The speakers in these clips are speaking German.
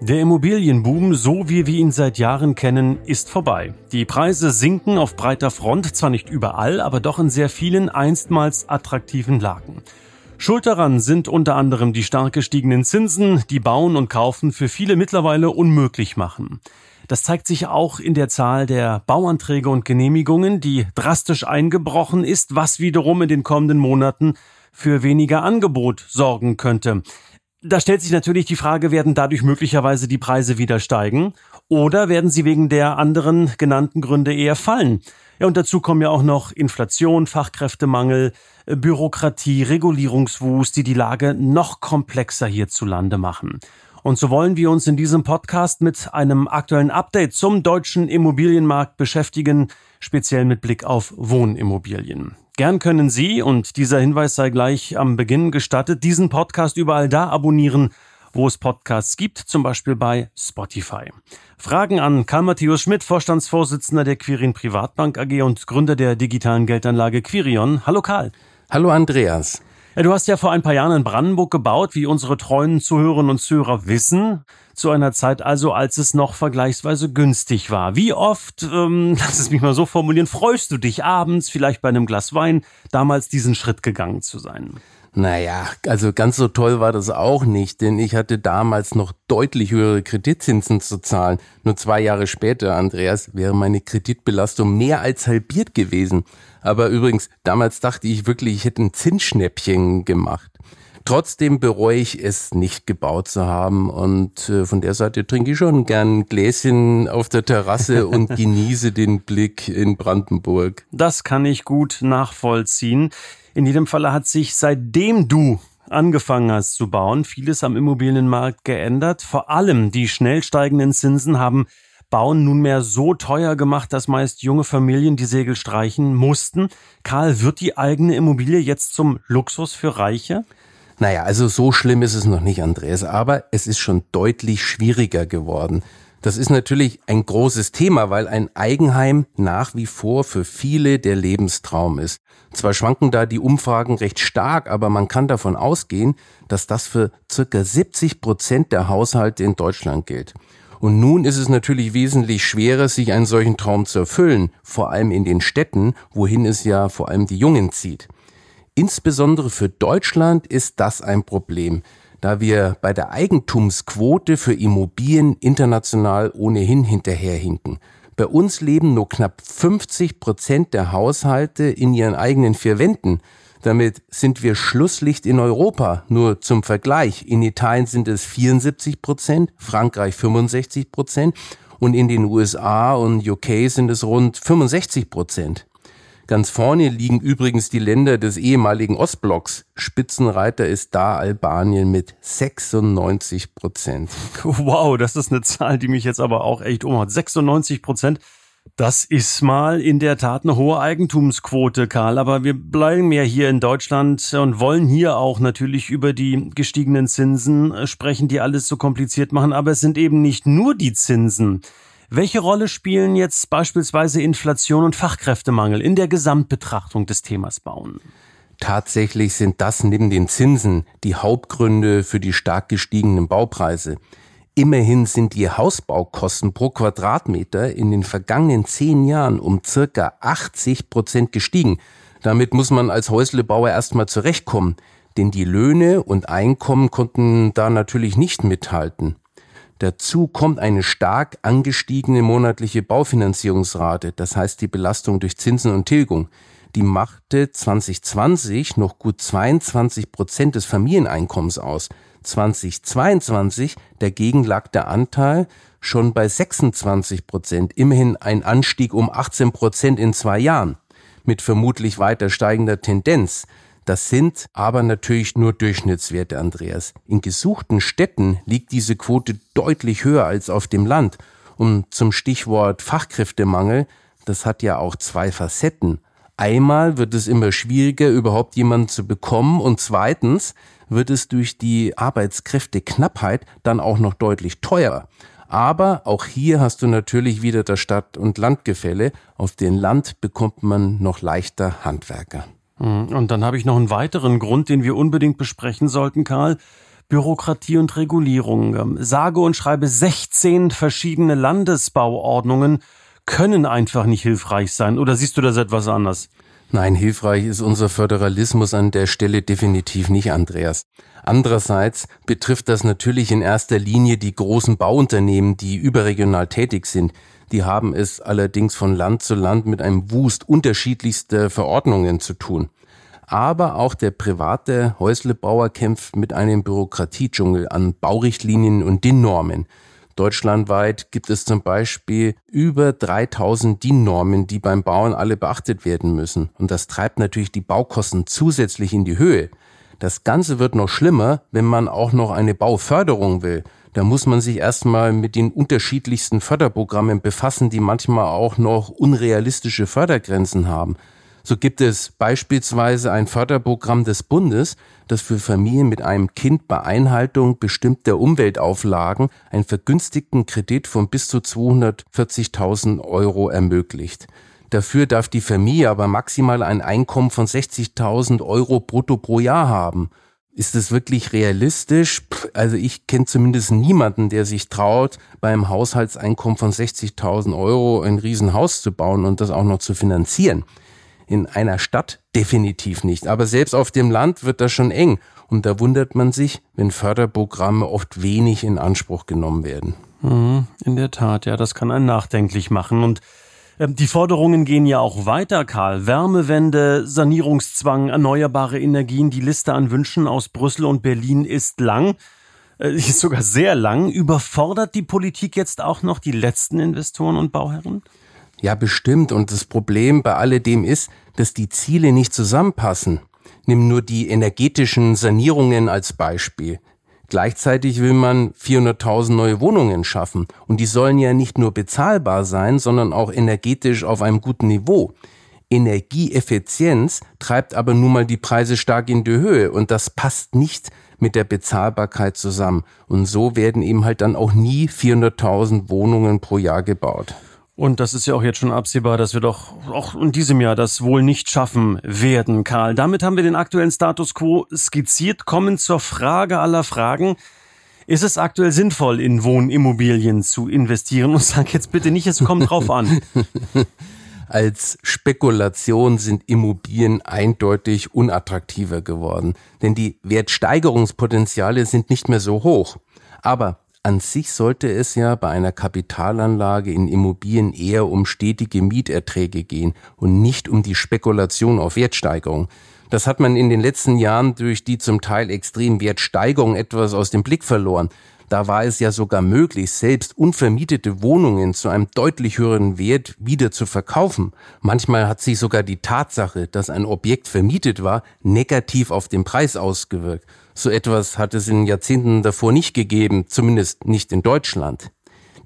Der Immobilienboom, so wie wir ihn seit Jahren kennen, ist vorbei. Die Preise sinken auf breiter Front, zwar nicht überall, aber doch in sehr vielen einstmals attraktiven Lagen. Schuld daran sind unter anderem die stark gestiegenen Zinsen, die Bauen und Kaufen für viele mittlerweile unmöglich machen. Das zeigt sich auch in der Zahl der Bauanträge und Genehmigungen, die drastisch eingebrochen ist, was wiederum in den kommenden Monaten für weniger Angebot sorgen könnte. Da stellt sich natürlich die Frage, werden dadurch möglicherweise die Preise wieder steigen oder werden sie wegen der anderen genannten Gründe eher fallen? Ja, und dazu kommen ja auch noch Inflation, Fachkräftemangel, äh, Bürokratie, Regulierungswust, die die Lage noch komplexer hierzulande machen. Und so wollen wir uns in diesem Podcast mit einem aktuellen Update zum deutschen Immobilienmarkt beschäftigen, speziell mit Blick auf Wohnimmobilien. Gern können Sie, und dieser Hinweis sei gleich am Beginn gestattet, diesen Podcast überall da abonnieren, wo es Podcasts gibt, zum Beispiel bei Spotify. Fragen an Karl Matthäus Schmidt, Vorstandsvorsitzender der Quirin Privatbank AG und Gründer der digitalen Geldanlage Quirion. Hallo Karl. Hallo Andreas. Du hast ja vor ein paar Jahren in Brandenburg gebaut, wie unsere treuen Zuhörerinnen und Zuhörer wissen. Zu einer Zeit also, als es noch vergleichsweise günstig war. Wie oft, ähm, lass es mich mal so formulieren, freust du dich abends, vielleicht bei einem Glas Wein, damals diesen Schritt gegangen zu sein? Naja, also ganz so toll war das auch nicht, denn ich hatte damals noch deutlich höhere Kreditzinsen zu zahlen. Nur zwei Jahre später, Andreas, wäre meine Kreditbelastung mehr als halbiert gewesen. Aber übrigens, damals dachte ich wirklich, ich hätte ein Zinsschnäppchen gemacht. Trotzdem bereue ich es nicht gebaut zu haben und äh, von der Seite trinke ich schon gern ein Gläschen auf der Terrasse und genieße den Blick in Brandenburg. Das kann ich gut nachvollziehen. In jedem Falle hat sich seitdem du angefangen hast zu bauen, vieles am Immobilienmarkt geändert. Vor allem die schnell steigenden Zinsen haben Bauen nunmehr so teuer gemacht, dass meist junge Familien die Segel streichen mussten. Karl, wird die eigene Immobilie jetzt zum Luxus für Reiche? Naja, also so schlimm ist es noch nicht, Andreas, aber es ist schon deutlich schwieriger geworden. Das ist natürlich ein großes Thema, weil ein Eigenheim nach wie vor für viele der Lebenstraum ist. Zwar schwanken da die Umfragen recht stark, aber man kann davon ausgehen, dass das für circa 70 Prozent der Haushalte in Deutschland gilt. Und nun ist es natürlich wesentlich schwerer, sich einen solchen Traum zu erfüllen, vor allem in den Städten, wohin es ja vor allem die Jungen zieht. Insbesondere für Deutschland ist das ein Problem, da wir bei der Eigentumsquote für Immobilien international ohnehin hinterherhinken. Bei uns leben nur knapp 50 Prozent der Haushalte in ihren eigenen vier Wänden. Damit sind wir Schlusslicht in Europa. Nur zum Vergleich. In Italien sind es 74 Prozent, Frankreich 65 Prozent und in den USA und UK sind es rund 65 Prozent. Ganz vorne liegen übrigens die Länder des ehemaligen Ostblocks. Spitzenreiter ist da Albanien mit 96 Prozent. Wow, das ist eine Zahl, die mich jetzt aber auch echt umhaut. 96 Prozent. Das ist mal in der Tat eine hohe Eigentumsquote, Karl. Aber wir bleiben ja hier in Deutschland und wollen hier auch natürlich über die gestiegenen Zinsen sprechen, die alles so kompliziert machen. Aber es sind eben nicht nur die Zinsen. Welche Rolle spielen jetzt beispielsweise Inflation und Fachkräftemangel in der Gesamtbetrachtung des Themas Bauen? Tatsächlich sind das neben den Zinsen die Hauptgründe für die stark gestiegenen Baupreise. Immerhin sind die Hausbaukosten pro Quadratmeter in den vergangenen zehn Jahren um circa 80 Prozent gestiegen. Damit muss man als Häuslebauer erstmal zurechtkommen, denn die Löhne und Einkommen konnten da natürlich nicht mithalten. Dazu kommt eine stark angestiegene monatliche Baufinanzierungsrate, das heißt die Belastung durch Zinsen und Tilgung. Die machte 2020 noch gut 22 Prozent des Familieneinkommens aus. 2022 dagegen lag der Anteil schon bei 26 Prozent, immerhin ein Anstieg um 18 Prozent in zwei Jahren, mit vermutlich weiter steigender Tendenz. Das sind aber natürlich nur Durchschnittswerte, Andreas. In gesuchten Städten liegt diese Quote deutlich höher als auf dem Land. Und zum Stichwort Fachkräftemangel das hat ja auch zwei Facetten. Einmal wird es immer schwieriger, überhaupt jemanden zu bekommen und zweitens wird es durch die Arbeitskräfteknappheit dann auch noch deutlich teurer. Aber auch hier hast du natürlich wieder das Stadt- und Landgefälle. Auf dem Land bekommt man noch leichter Handwerker. Hm, und dann habe ich noch einen weiteren Grund, den wir unbedingt besprechen sollten, Karl. Bürokratie und Regulierung. Ähm, sage und schreibe 16 verschiedene Landesbauordnungen können einfach nicht hilfreich sein. Oder siehst du das etwas anders? Nein, hilfreich ist unser Föderalismus an der Stelle definitiv nicht, Andreas. Andererseits betrifft das natürlich in erster Linie die großen Bauunternehmen, die überregional tätig sind. Die haben es allerdings von Land zu Land mit einem Wust unterschiedlichster Verordnungen zu tun. Aber auch der private Häuslebauer kämpft mit einem Bürokratiedschungel an Baurichtlinien und DIN-Normen. Deutschlandweit gibt es zum Beispiel über 3000 DIN-Normen, die beim Bauen alle beachtet werden müssen. Und das treibt natürlich die Baukosten zusätzlich in die Höhe. Das Ganze wird noch schlimmer, wenn man auch noch eine Bauförderung will. Da muss man sich erstmal mit den unterschiedlichsten Förderprogrammen befassen, die manchmal auch noch unrealistische Fördergrenzen haben. So gibt es beispielsweise ein Förderprogramm des Bundes, das für Familien mit einem Kind bei Einhaltung bestimmter Umweltauflagen einen vergünstigten Kredit von bis zu 240.000 Euro ermöglicht. Dafür darf die Familie aber maximal ein Einkommen von 60.000 Euro brutto pro Jahr haben. Ist es wirklich realistisch? Also ich kenne zumindest niemanden, der sich traut, beim Haushaltseinkommen von 60.000 Euro ein Riesenhaus zu bauen und das auch noch zu finanzieren. In einer Stadt definitiv nicht. Aber selbst auf dem Land wird das schon eng. Und da wundert man sich, wenn Förderprogramme oft wenig in Anspruch genommen werden. Mhm, in der Tat, ja, das kann einen nachdenklich machen. Und äh, die Forderungen gehen ja auch weiter, Karl. Wärmewende, Sanierungszwang, erneuerbare Energien. Die Liste an Wünschen aus Brüssel und Berlin ist lang. Äh, ist sogar sehr lang. Überfordert die Politik jetzt auch noch die letzten Investoren und Bauherren? Ja, bestimmt. Und das Problem bei alledem ist, dass die Ziele nicht zusammenpassen. Nimm nur die energetischen Sanierungen als Beispiel. Gleichzeitig will man 400.000 neue Wohnungen schaffen. Und die sollen ja nicht nur bezahlbar sein, sondern auch energetisch auf einem guten Niveau. Energieeffizienz treibt aber nun mal die Preise stark in die Höhe und das passt nicht mit der Bezahlbarkeit zusammen. Und so werden eben halt dann auch nie 400.000 Wohnungen pro Jahr gebaut. Und das ist ja auch jetzt schon absehbar, dass wir doch auch in diesem Jahr das wohl nicht schaffen werden, Karl. Damit haben wir den aktuellen Status quo skizziert, kommen zur Frage aller Fragen. Ist es aktuell sinnvoll, in Wohnimmobilien zu investieren? Und sag jetzt bitte nicht, es kommt drauf an. Als Spekulation sind Immobilien eindeutig unattraktiver geworden, denn die Wertsteigerungspotenziale sind nicht mehr so hoch. Aber an sich sollte es ja bei einer Kapitalanlage in Immobilien eher um stetige Mieterträge gehen und nicht um die Spekulation auf Wertsteigerung. Das hat man in den letzten Jahren durch die zum Teil extrem Wertsteigerung etwas aus dem Blick verloren. Da war es ja sogar möglich, selbst unvermietete Wohnungen zu einem deutlich höheren Wert wieder zu verkaufen. Manchmal hat sich sogar die Tatsache, dass ein Objekt vermietet war, negativ auf den Preis ausgewirkt. So etwas hat es in Jahrzehnten davor nicht gegeben, zumindest nicht in Deutschland.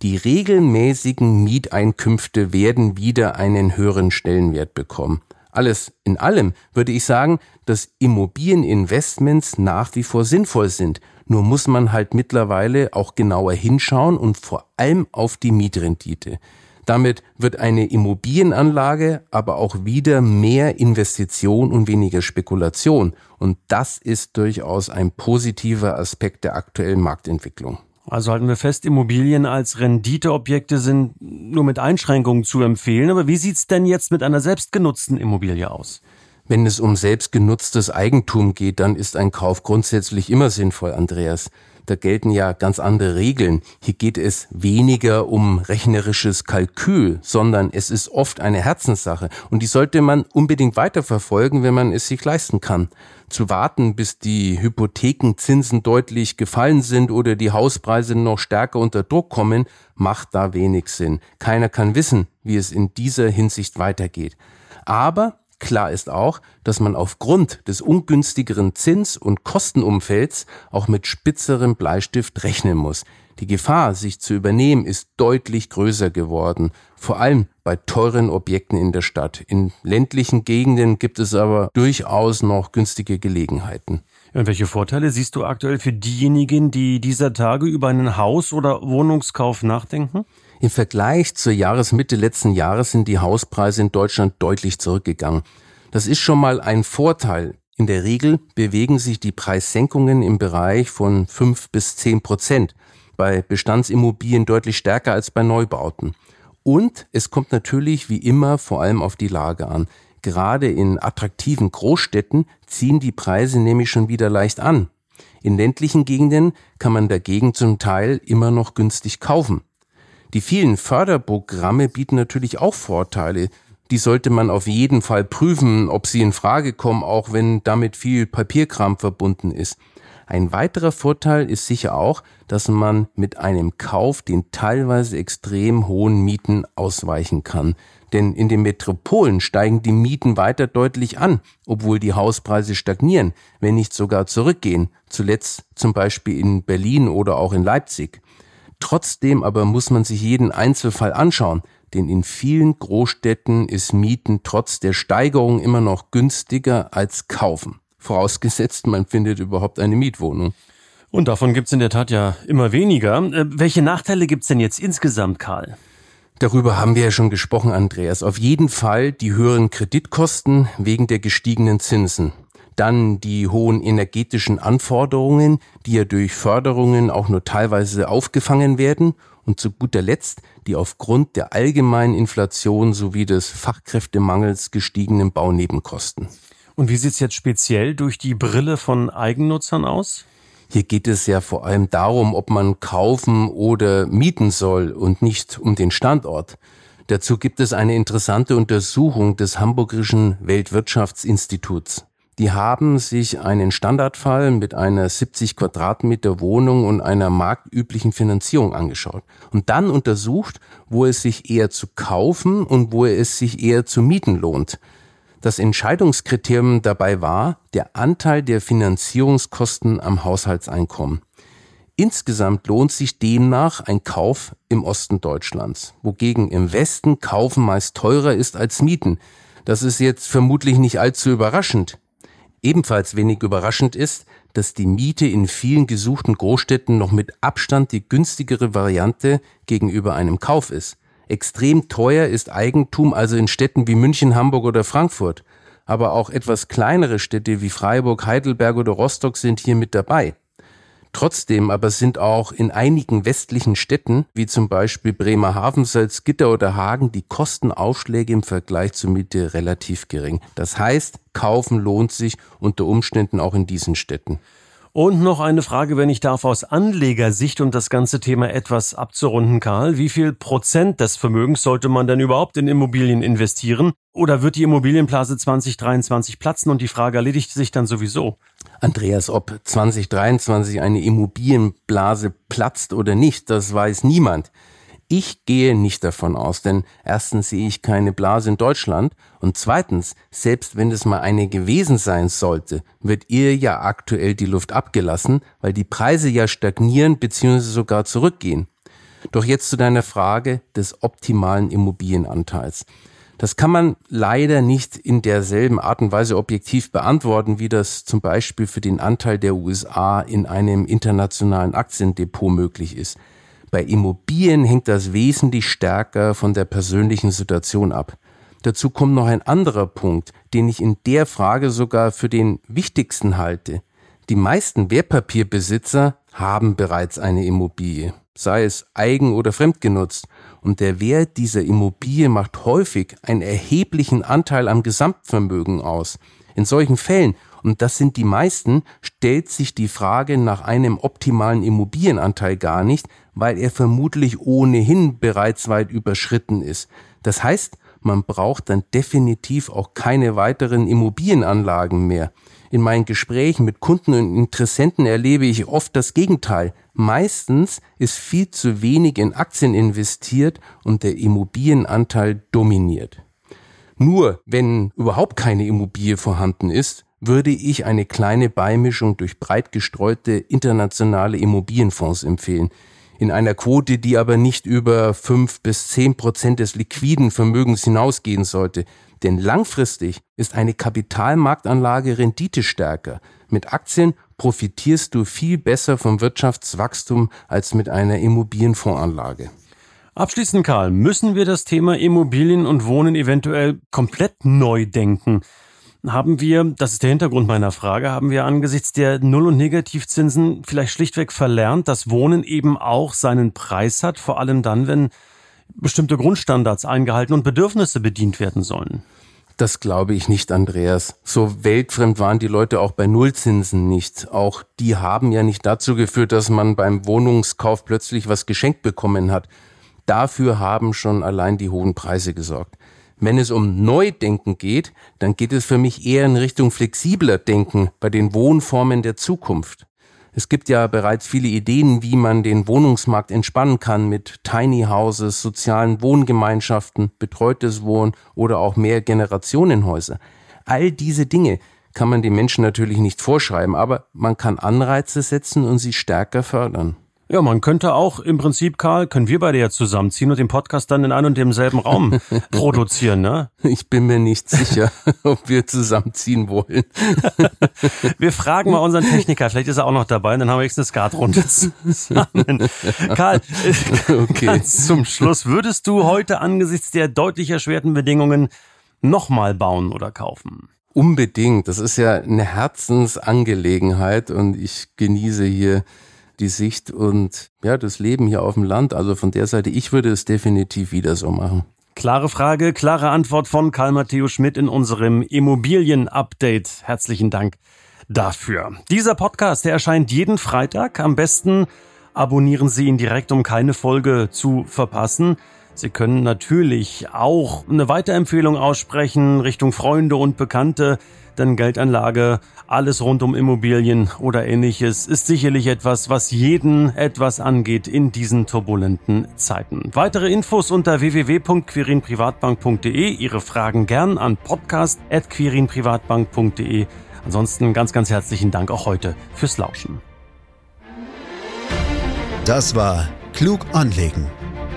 Die regelmäßigen Mieteinkünfte werden wieder einen höheren Stellenwert bekommen. Alles in allem würde ich sagen, dass Immobilieninvestments nach wie vor sinnvoll sind. Nur muss man halt mittlerweile auch genauer hinschauen und vor allem auf die Mietrendite. Damit wird eine Immobilienanlage aber auch wieder mehr Investition und weniger Spekulation. Und das ist durchaus ein positiver Aspekt der aktuellen Marktentwicklung. Also halten wir fest, Immobilien als Renditeobjekte sind nur mit Einschränkungen zu empfehlen. Aber wie sieht's denn jetzt mit einer selbstgenutzten Immobilie aus? Wenn es um selbstgenutztes Eigentum geht, dann ist ein Kauf grundsätzlich immer sinnvoll, Andreas da gelten ja ganz andere Regeln. Hier geht es weniger um rechnerisches Kalkül, sondern es ist oft eine Herzenssache und die sollte man unbedingt weiterverfolgen, wenn man es sich leisten kann. Zu warten, bis die Hypothekenzinsen deutlich gefallen sind oder die Hauspreise noch stärker unter Druck kommen, macht da wenig Sinn. Keiner kann wissen, wie es in dieser Hinsicht weitergeht. Aber Klar ist auch, dass man aufgrund des ungünstigeren Zins- und Kostenumfelds auch mit spitzerem Bleistift rechnen muss. Die Gefahr, sich zu übernehmen, ist deutlich größer geworden, vor allem bei teuren Objekten in der Stadt. In ländlichen Gegenden gibt es aber durchaus noch günstige Gelegenheiten. Und welche Vorteile siehst du aktuell für diejenigen, die dieser Tage über einen Haus- oder Wohnungskauf nachdenken? Im Vergleich zur Jahresmitte letzten Jahres sind die Hauspreise in Deutschland deutlich zurückgegangen. Das ist schon mal ein Vorteil. In der Regel bewegen sich die Preissenkungen im Bereich von fünf bis zehn Prozent bei Bestandsimmobilien deutlich stärker als bei Neubauten. Und es kommt natürlich wie immer vor allem auf die Lage an. Gerade in attraktiven Großstädten ziehen die Preise nämlich schon wieder leicht an. In ländlichen Gegenden kann man dagegen zum Teil immer noch günstig kaufen. Die vielen Förderprogramme bieten natürlich auch Vorteile. Die sollte man auf jeden Fall prüfen, ob sie in Frage kommen, auch wenn damit viel Papierkram verbunden ist. Ein weiterer Vorteil ist sicher auch, dass man mit einem Kauf den teilweise extrem hohen Mieten ausweichen kann. Denn in den Metropolen steigen die Mieten weiter deutlich an, obwohl die Hauspreise stagnieren, wenn nicht sogar zurückgehen, zuletzt zum Beispiel in Berlin oder auch in Leipzig. Trotzdem aber muss man sich jeden Einzelfall anschauen, denn in vielen Großstädten ist Mieten trotz der Steigerung immer noch günstiger als kaufen vorausgesetzt, man findet überhaupt eine Mietwohnung. Und davon gibt es in der Tat ja immer weniger. Äh, welche Nachteile gibt es denn jetzt insgesamt, Karl? Darüber haben wir ja schon gesprochen, Andreas. Auf jeden Fall die höheren Kreditkosten wegen der gestiegenen Zinsen. Dann die hohen energetischen Anforderungen, die ja durch Förderungen auch nur teilweise aufgefangen werden. Und zu guter Letzt die aufgrund der allgemeinen Inflation sowie des Fachkräftemangels gestiegenen Baunebenkosten. Und wie sieht es jetzt speziell durch die Brille von Eigennutzern aus? Hier geht es ja vor allem darum, ob man kaufen oder mieten soll und nicht um den Standort. Dazu gibt es eine interessante Untersuchung des Hamburgischen Weltwirtschaftsinstituts. Die haben sich einen Standardfall mit einer 70 Quadratmeter Wohnung und einer marktüblichen Finanzierung angeschaut und dann untersucht, wo es sich eher zu kaufen und wo es sich eher zu mieten lohnt. Das Entscheidungskriterium dabei war der Anteil der Finanzierungskosten am Haushaltseinkommen. Insgesamt lohnt sich demnach ein Kauf im Osten Deutschlands, wogegen im Westen Kaufen meist teurer ist als Mieten. Das ist jetzt vermutlich nicht allzu überraschend. Ebenfalls wenig überraschend ist, dass die Miete in vielen gesuchten Großstädten noch mit Abstand die günstigere Variante gegenüber einem Kauf ist. Extrem teuer ist Eigentum also in Städten wie München, Hamburg oder Frankfurt. Aber auch etwas kleinere Städte wie Freiburg, Heidelberg oder Rostock sind hier mit dabei. Trotzdem aber sind auch in einigen westlichen Städten, wie zum Beispiel Bremerhaven, Salzgitter oder Hagen, die Kostenaufschläge im Vergleich zur Miete relativ gering. Das heißt, kaufen lohnt sich unter Umständen auch in diesen Städten. Und noch eine Frage, wenn ich darf, aus Anlegersicht, um das ganze Thema etwas abzurunden, Karl. Wie viel Prozent des Vermögens sollte man denn überhaupt in Immobilien investieren? Oder wird die Immobilienblase 2023 platzen und die Frage erledigt sich dann sowieso? Andreas, ob 2023 eine Immobilienblase platzt oder nicht, das weiß niemand. Ich gehe nicht davon aus, denn erstens sehe ich keine Blase in Deutschland und zweitens, selbst wenn es mal eine gewesen sein sollte, wird ihr ja aktuell die Luft abgelassen, weil die Preise ja stagnieren bzw. sogar zurückgehen. Doch jetzt zu deiner Frage des optimalen Immobilienanteils. Das kann man leider nicht in derselben Art und Weise objektiv beantworten, wie das zum Beispiel für den Anteil der USA in einem internationalen Aktiendepot möglich ist. Bei Immobilien hängt das wesentlich stärker von der persönlichen Situation ab. Dazu kommt noch ein anderer Punkt, den ich in der Frage sogar für den wichtigsten halte. Die meisten Wertpapierbesitzer haben bereits eine Immobilie, sei es eigen oder fremdgenutzt, und der Wert dieser Immobilie macht häufig einen erheblichen Anteil am Gesamtvermögen aus. In solchen Fällen und das sind die meisten, stellt sich die Frage nach einem optimalen Immobilienanteil gar nicht, weil er vermutlich ohnehin bereits weit überschritten ist. Das heißt, man braucht dann definitiv auch keine weiteren Immobilienanlagen mehr. In meinen Gesprächen mit Kunden und Interessenten erlebe ich oft das Gegenteil. Meistens ist viel zu wenig in Aktien investiert und der Immobilienanteil dominiert. Nur wenn überhaupt keine Immobilie vorhanden ist, würde ich eine kleine Beimischung durch breit gestreute internationale Immobilienfonds empfehlen. in einer Quote, die aber nicht über fünf bis zehn Prozent des liquiden Vermögens hinausgehen sollte. Denn langfristig ist eine Kapitalmarktanlage renditestärker. Mit Aktien profitierst du viel besser vom Wirtschaftswachstum als mit einer Immobilienfondsanlage. Abschließend, Karl, müssen wir das Thema Immobilien und Wohnen eventuell komplett neu denken? Haben wir, das ist der Hintergrund meiner Frage, haben wir angesichts der Null- und Negativzinsen vielleicht schlichtweg verlernt, dass Wohnen eben auch seinen Preis hat, vor allem dann, wenn bestimmte Grundstandards eingehalten und Bedürfnisse bedient werden sollen? Das glaube ich nicht, Andreas. So weltfremd waren die Leute auch bei Nullzinsen nicht. Auch die haben ja nicht dazu geführt, dass man beim Wohnungskauf plötzlich was geschenkt bekommen hat. Dafür haben schon allein die hohen Preise gesorgt. Wenn es um Neudenken geht, dann geht es für mich eher in Richtung flexibler Denken bei den Wohnformen der Zukunft. Es gibt ja bereits viele Ideen, wie man den Wohnungsmarkt entspannen kann mit Tiny Houses, sozialen Wohngemeinschaften, betreutes Wohnen oder auch mehr Generationenhäuser. All diese Dinge kann man den Menschen natürlich nicht vorschreiben, aber man kann Anreize setzen und sie stärker fördern. Ja, man könnte auch im Prinzip, Karl, können wir beide ja zusammenziehen und den Podcast dann in einem und demselben Raum produzieren, ne? Ich bin mir nicht sicher, ob wir zusammenziehen wollen. wir fragen mal unseren Techniker, vielleicht ist er auch noch dabei, und dann haben wir jetzt eine Skatrunde zusammen. Karl, okay. ganz zum Schluss, würdest du heute angesichts der deutlich erschwerten Bedingungen nochmal bauen oder kaufen? Unbedingt. Das ist ja eine Herzensangelegenheit und ich genieße hier die Sicht und ja, das Leben hier auf dem Land. Also von der Seite, ich würde es definitiv wieder so machen. Klare Frage, klare Antwort von Karl Matthäus Schmidt in unserem Immobilien-Update. Herzlichen Dank dafür. Dieser Podcast, der erscheint jeden Freitag. Am besten abonnieren Sie ihn direkt, um keine Folge zu verpassen. Sie können natürlich auch eine Weiterempfehlung aussprechen Richtung Freunde und Bekannte denn Geldanlage, alles rund um Immobilien oder ähnliches ist sicherlich etwas, was jeden etwas angeht in diesen turbulenten Zeiten. Weitere Infos unter www.quirinprivatbank.de. Ihre Fragen gern an podcast.quirinprivatbank.de. Ansonsten ganz, ganz herzlichen Dank auch heute fürs Lauschen. Das war Klug anlegen.